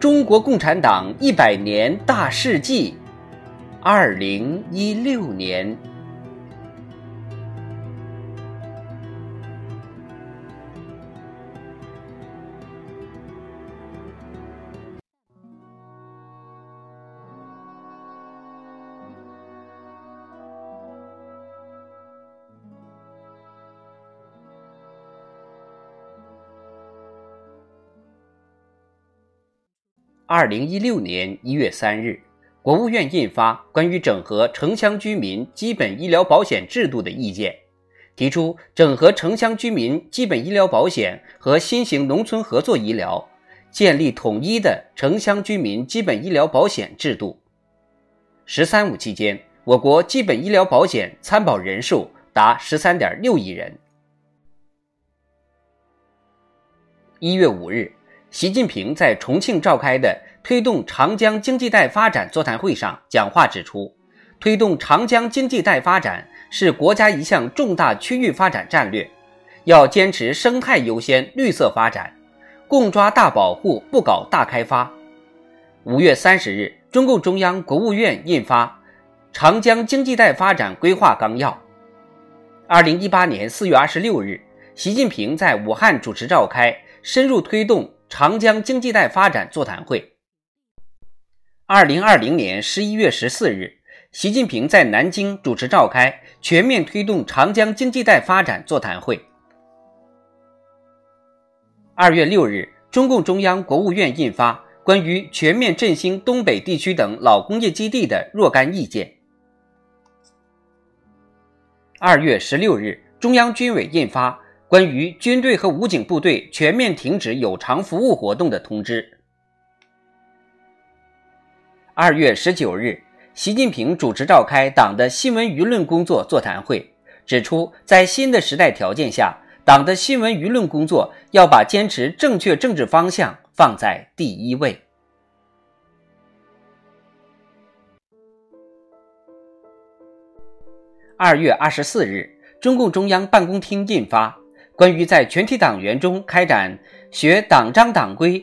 中国共产党一百年大事记，二零一六年。二零一六年一月三日，国务院印发《关于整合城乡居民基本医疗保险制度的意见》，提出整合城乡居民基本医疗保险和新型农村合作医疗，建立统一的城乡居民基本医疗保险制度。“十三五”期间，我国基本医疗保险参保人数达十三点六亿人。一月五日。习近平在重庆召开的推动长江经济带发展座谈会上讲话指出，推动长江经济带发展是国家一项重大区域发展战略，要坚持生态优先、绿色发展，共抓大保护，不搞大开发。五月三十日，中共中央、国务院印发《长江经济带发展规划纲要》。二零一八年四月二十六日，习近平在武汉主持召开深入推动。长江经济带发展座谈会。二零二零年十一月十四日，习近平在南京主持召开全面推动长江经济带发展座谈会。二月六日，中共中央、国务院印发《关于全面振兴东北地区等老工业基地的若干意见》。二月十六日，中央军委印发。关于军队和武警部队全面停止有偿服务活动的通知。二月十九日，习近平主持召开党的新闻舆论工作座谈会，指出，在新的时代条件下，党的新闻舆论工作要把坚持正确政治方向放在第一位。二月二十四日，中共中央办公厅印发。关于在全体党员中开展学党章党规、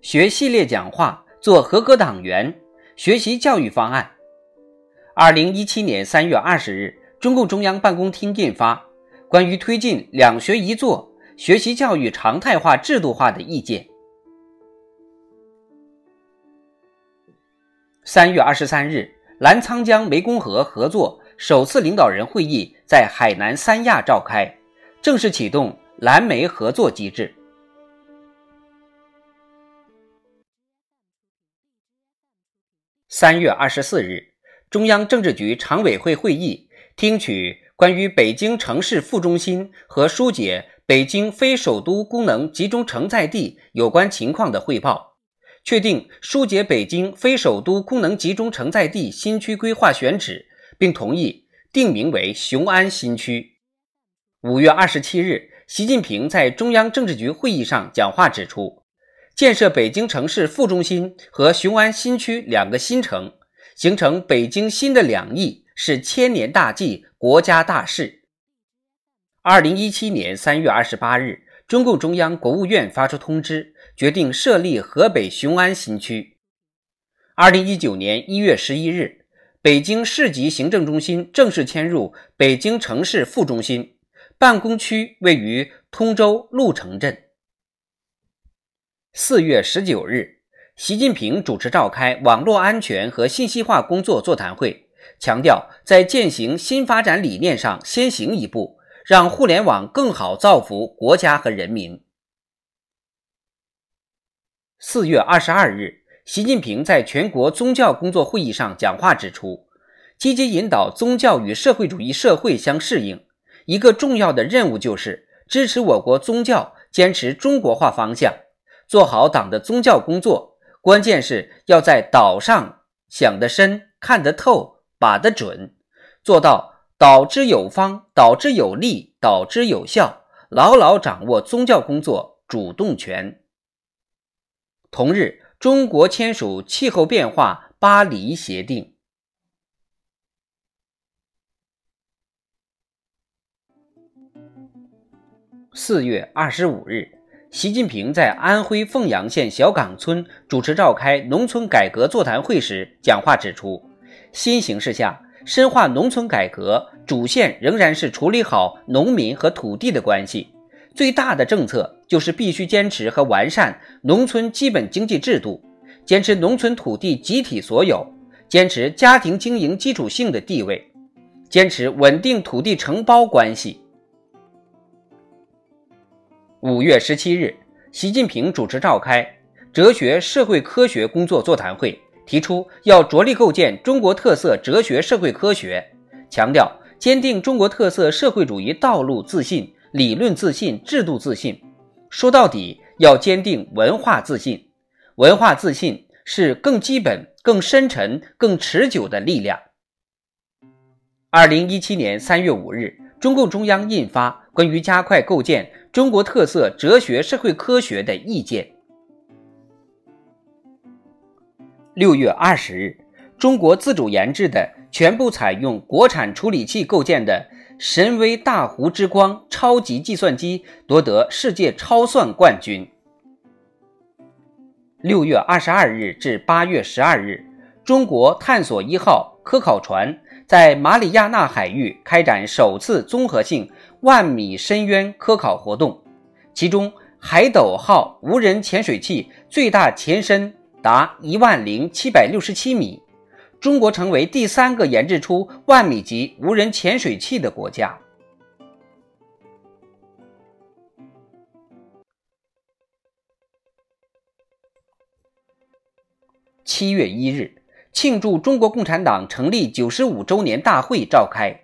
学系列讲话、做合格党员学习教育方案，二零一七年三月二十日，中共中央办公厅印发《关于推进两学一做学习教育常态化制度化的意见》。三月二十三日，澜沧江湄公河合作首次领导人会议在海南三亚召开。正式启动蓝莓合作机制。三月二十四日，中央政治局常委会会议听取关于北京城市副中心和疏解北京非首都功能集中承载地有关情况的汇报，确定疏解北京非首都功能集中承载地新区规划选址，并同意定名为雄安新区。五月二十七日，习近平在中央政治局会议上讲话指出，建设北京城市副中心和雄安新区两个新城，形成北京新的两翼，是千年大计、国家大事。二零一七年三月二十八日，中共中央、国务院发出通知，决定设立河北雄安新区。二零一九年一月十一日，北京市级行政中心正式迁入北京城市副中心。办公区位于通州鹿城镇。四月十九日，习近平主持召开网络安全和信息化工作座谈会，强调在践行新发展理念上先行一步，让互联网更好造福国家和人民。四月二十二日，习近平在全国宗教工作会议上讲话指出，积极引导宗教与社会主义社会相适应。一个重要的任务就是支持我国宗教坚持中国化方向，做好党的宗教工作。关键是要在岛上想得深、看得透、把得准，做到导之有方、导之有力、导之有效，牢牢掌握宗教工作主动权。同日，中国签署气候变化巴黎协定。四月二十五日，习近平在安徽凤阳县小岗村主持召开农村改革座谈会时讲话指出，新形势下深化农村改革主线仍然是处理好农民和土地的关系，最大的政策就是必须坚持和完善农村基本经济制度，坚持农村土地集体所有，坚持家庭经营基础性的地位，坚持稳定土地承包关系。五月十七日，习近平主持召开哲学社会科学工作座谈会，提出要着力构建中国特色哲学社会科学，强调坚定中国特色社会主义道路自信、理论自信、制度自信。说到底，要坚定文化自信。文化自信是更基本、更深沉、更持久的力量。二零一七年三月五日，中共中央印发《关于加快构建》。中国特色哲学社会科学的意见。六月二十日，中国自主研制的全部采用国产处理器构建的神威大湖之光超级计算机夺得世界超算冠军。六月二十二日至八月十二日，中国探索一号科考船在马里亚纳海域开展首次综合性。万米深渊科考活动，其中海斗号无人潜水器最大潜深达一万零七百六十七米，中国成为第三个研制出万米级无人潜水器的国家。七月一日，庆祝中国共产党成立九十五周年大会召开，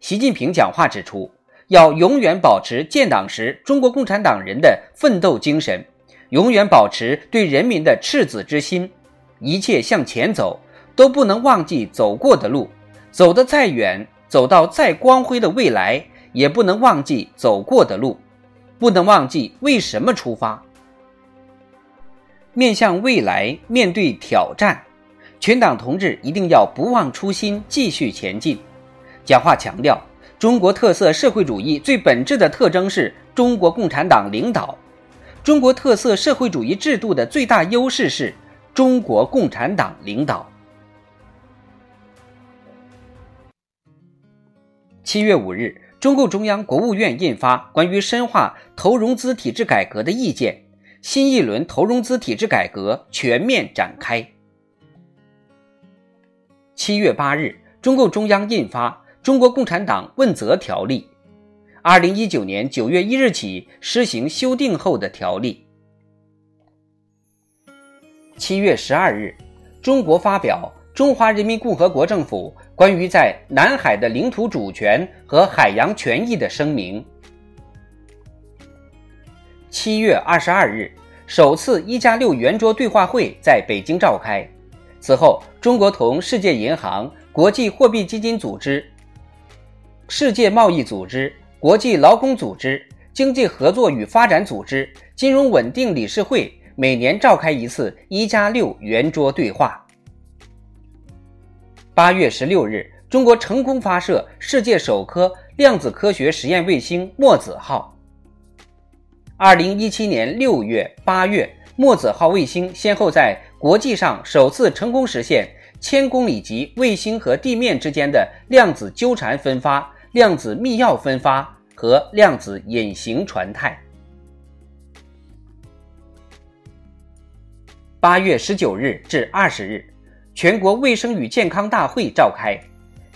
习近平讲话指出。要永远保持建党时中国共产党人的奋斗精神，永远保持对人民的赤子之心，一切向前走都不能忘记走过的路，走得再远，走到再光辉的未来，也不能忘记走过的路，不能忘记为什么出发。面向未来，面对挑战，全党同志一定要不忘初心，继续前进。讲话强调。中国特色社会主义最本质的特征是中国共产党领导。中国特色社会主义制度的最大优势是中国共产党领导。七月五日，中共中央、国务院印发《关于深化投融资体制改革的意见》，新一轮投融资体制改革全面展开。七月八日，中共中央印发。中国共产党问责条例，二零一九年九月一日起施行修订后的条例。七月十二日，中国发表《中华人民共和国政府关于在南海的领土主权和海洋权益的声明》。七月二十二日，首次“一加六”圆桌对话会在北京召开。此后，中国同世界银行、国际货币基金组织。世界贸易组织、国际劳工组织、经济合作与发展组织、金融稳定理事会每年召开一次“一加六”圆桌对话。八月十六日，中国成功发射世界首颗量子科学实验卫星“墨子号”。二零一七年六月、八月，墨子号卫星先后在国际上首次成功实现千公里级卫星和地面之间的量子纠缠分发。量子密钥分发和量子隐形传态。八月十九日至二十日，全国卫生与健康大会召开。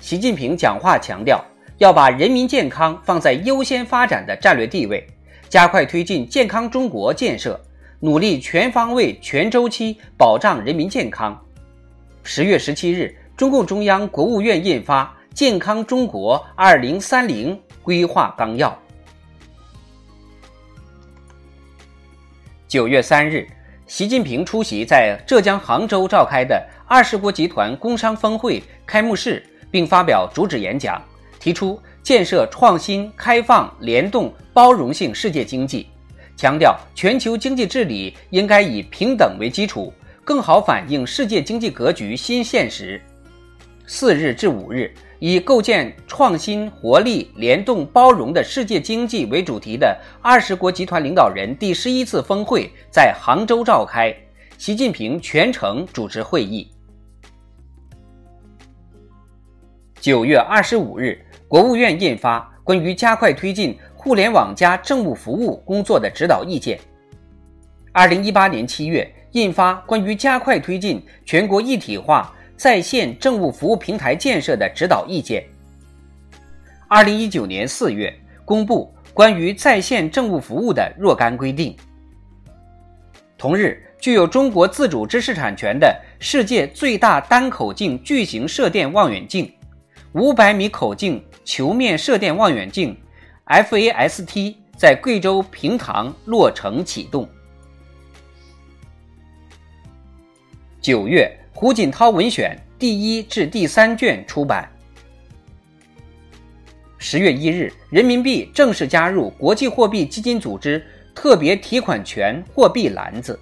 习近平讲话强调，要把人民健康放在优先发展的战略地位，加快推进健康中国建设，努力全方位、全周期保障人民健康。十月十七日，中共中央、国务院印发。健康中国二零三零规划纲要。九月三日，习近平出席在浙江杭州召开的二十国集团工商峰会开幕式，并发表主旨演讲，提出建设创新、开放、联动、包容性世界经济，强调全球经济治理应该以平等为基础，更好反映世界经济格局新现实。四日至五日。以构建创新、活力、联动、包容的世界经济为主题的二十国集团领导人第十一次峰会在杭州召开，习近平全程主持会议。九月二十五日，国务院印发《关于加快推进互联网加政务服务工作的指导意见》。二零一八年七月，印发《关于加快推进全国一体化》。在线政务服务平台建设的指导意见。二零一九年四月公布关于在线政务服务的若干规定。同日，具有中国自主知识产权的世界最大单口径巨型射电望远镜——五百米口径球面射电望远镜 （FAST） 在贵州平塘落成启动。九月。胡锦涛文选第一至第三卷出版。十月一日，人民币正式加入国际货币基金组织特别提款权货币篮子。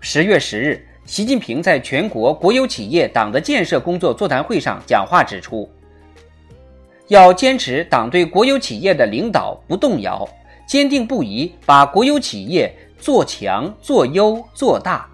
十月十日，习近平在全国国有企业党的建设工作座谈会上讲话指出，要坚持党对国有企业的领导不动摇，坚定不移把国有企业做强、做优、做大。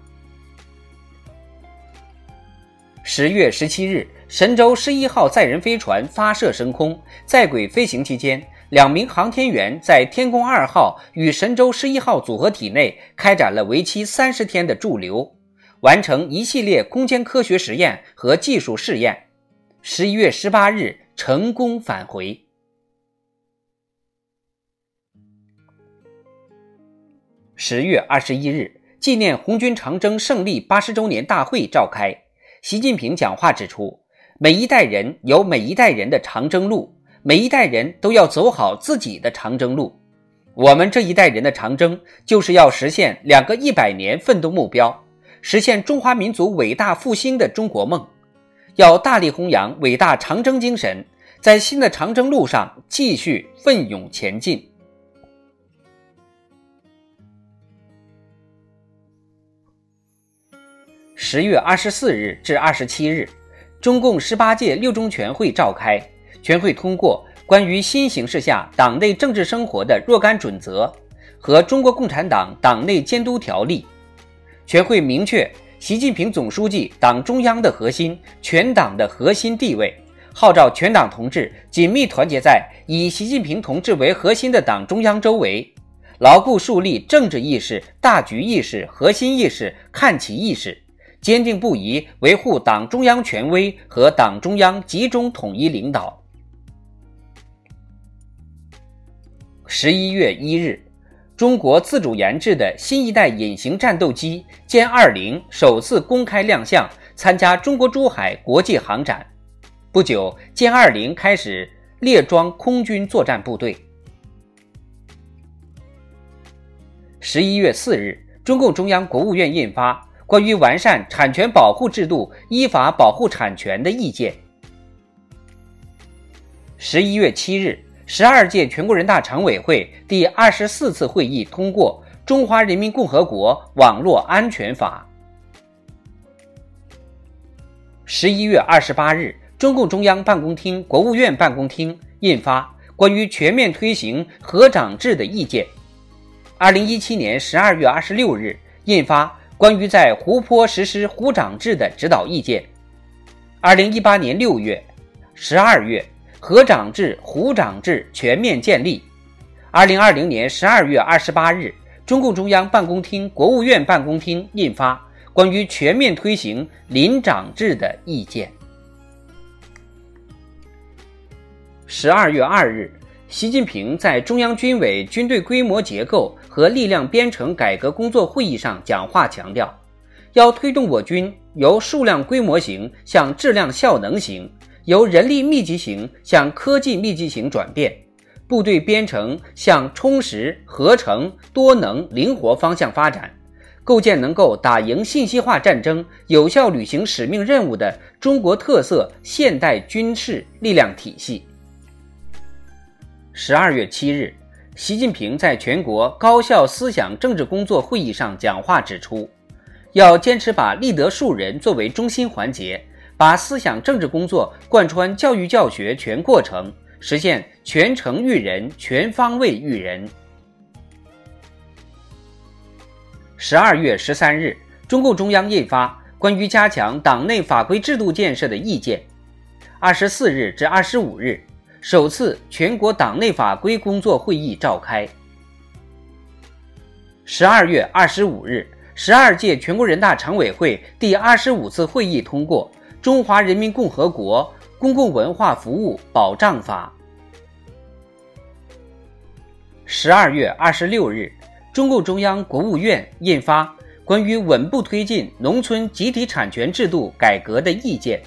十月十七日，神舟十一号载人飞船发射升空，在轨飞行期间，两名航天员在天宫二号与神舟十一号组合体内开展了为期三十天的驻留，完成一系列空间科学实验和技术试验。十一月十八日，成功返回。十月二十一日，纪念红军长征胜利八十周年大会召开。习近平讲话指出，每一代人有每一代人的长征路，每一代人都要走好自己的长征路。我们这一代人的长征，就是要实现两个一百年奋斗目标，实现中华民族伟大复兴的中国梦。要大力弘扬伟大长征精神，在新的长征路上继续奋勇前进。十月二十四日至二十七日，中共十八届六中全会召开，全会通过关于新形势下党内政治生活的若干准则和中国共产党党内监督条例。全会明确习近平总书记党中央的核心、全党的核心地位，号召全党同志紧密团结在以习近平同志为核心的党中央周围，牢固树立政治意识、大局意识、核心意识、看齐意识。坚定不移维护党中央权威和党中央集中统一领导。十一月一日，中国自主研制的新一代隐形战斗机歼二零首次公开亮相，参加中国珠海国际航展。不久，歼二零开始列装空军作战部队。十一月四日，中共中央、国务院印发。关于完善产权保护制度、依法保护产权的意见。十一月七日，十二届全国人大常委会第二十四次会议通过《中华人民共和国网络安全法》。十一月二十八日，中共中央办公厅、国务院办公厅印发《关于全面推行合长制的意见》。二零一七年十二月二十六日，印发。关于在湖泊实施湖长制的指导意见，二零一八年六月、十二月，河长制、湖长制全面建立。二零二零年十二月二十八日，中共中央办公厅、国务院办公厅印发《关于全面推行林长制的意见》。十二月二日。习近平在中央军委军队规模结构和力量编程改革工作会议上讲话强调，要推动我军由数量规模型向质量效能型、由人力密集型向科技密集型转变，部队编程向充实、合成、多能、灵活方向发展，构建能够打赢信息化战争、有效履行使命任务的中国特色现代军事力量体系。十二月七日，习近平在全国高校思想政治工作会议上讲话指出，要坚持把立德树人作为中心环节，把思想政治工作贯穿教育教学全过程，实现全程育人、全方位育人。十二月十三日，中共中央印发《关于加强党内法规制度建设的意见》。二十四日至二十五日，首次全国党内法规工作会议召开。十二月二十五日，十二届全国人大常委会第二十五次会议通过《中华人民共和国公共文化服务保障法》。十二月二十六日。中共中央、国务院印发《关于稳步推进农村集体产权制度改革的意见》。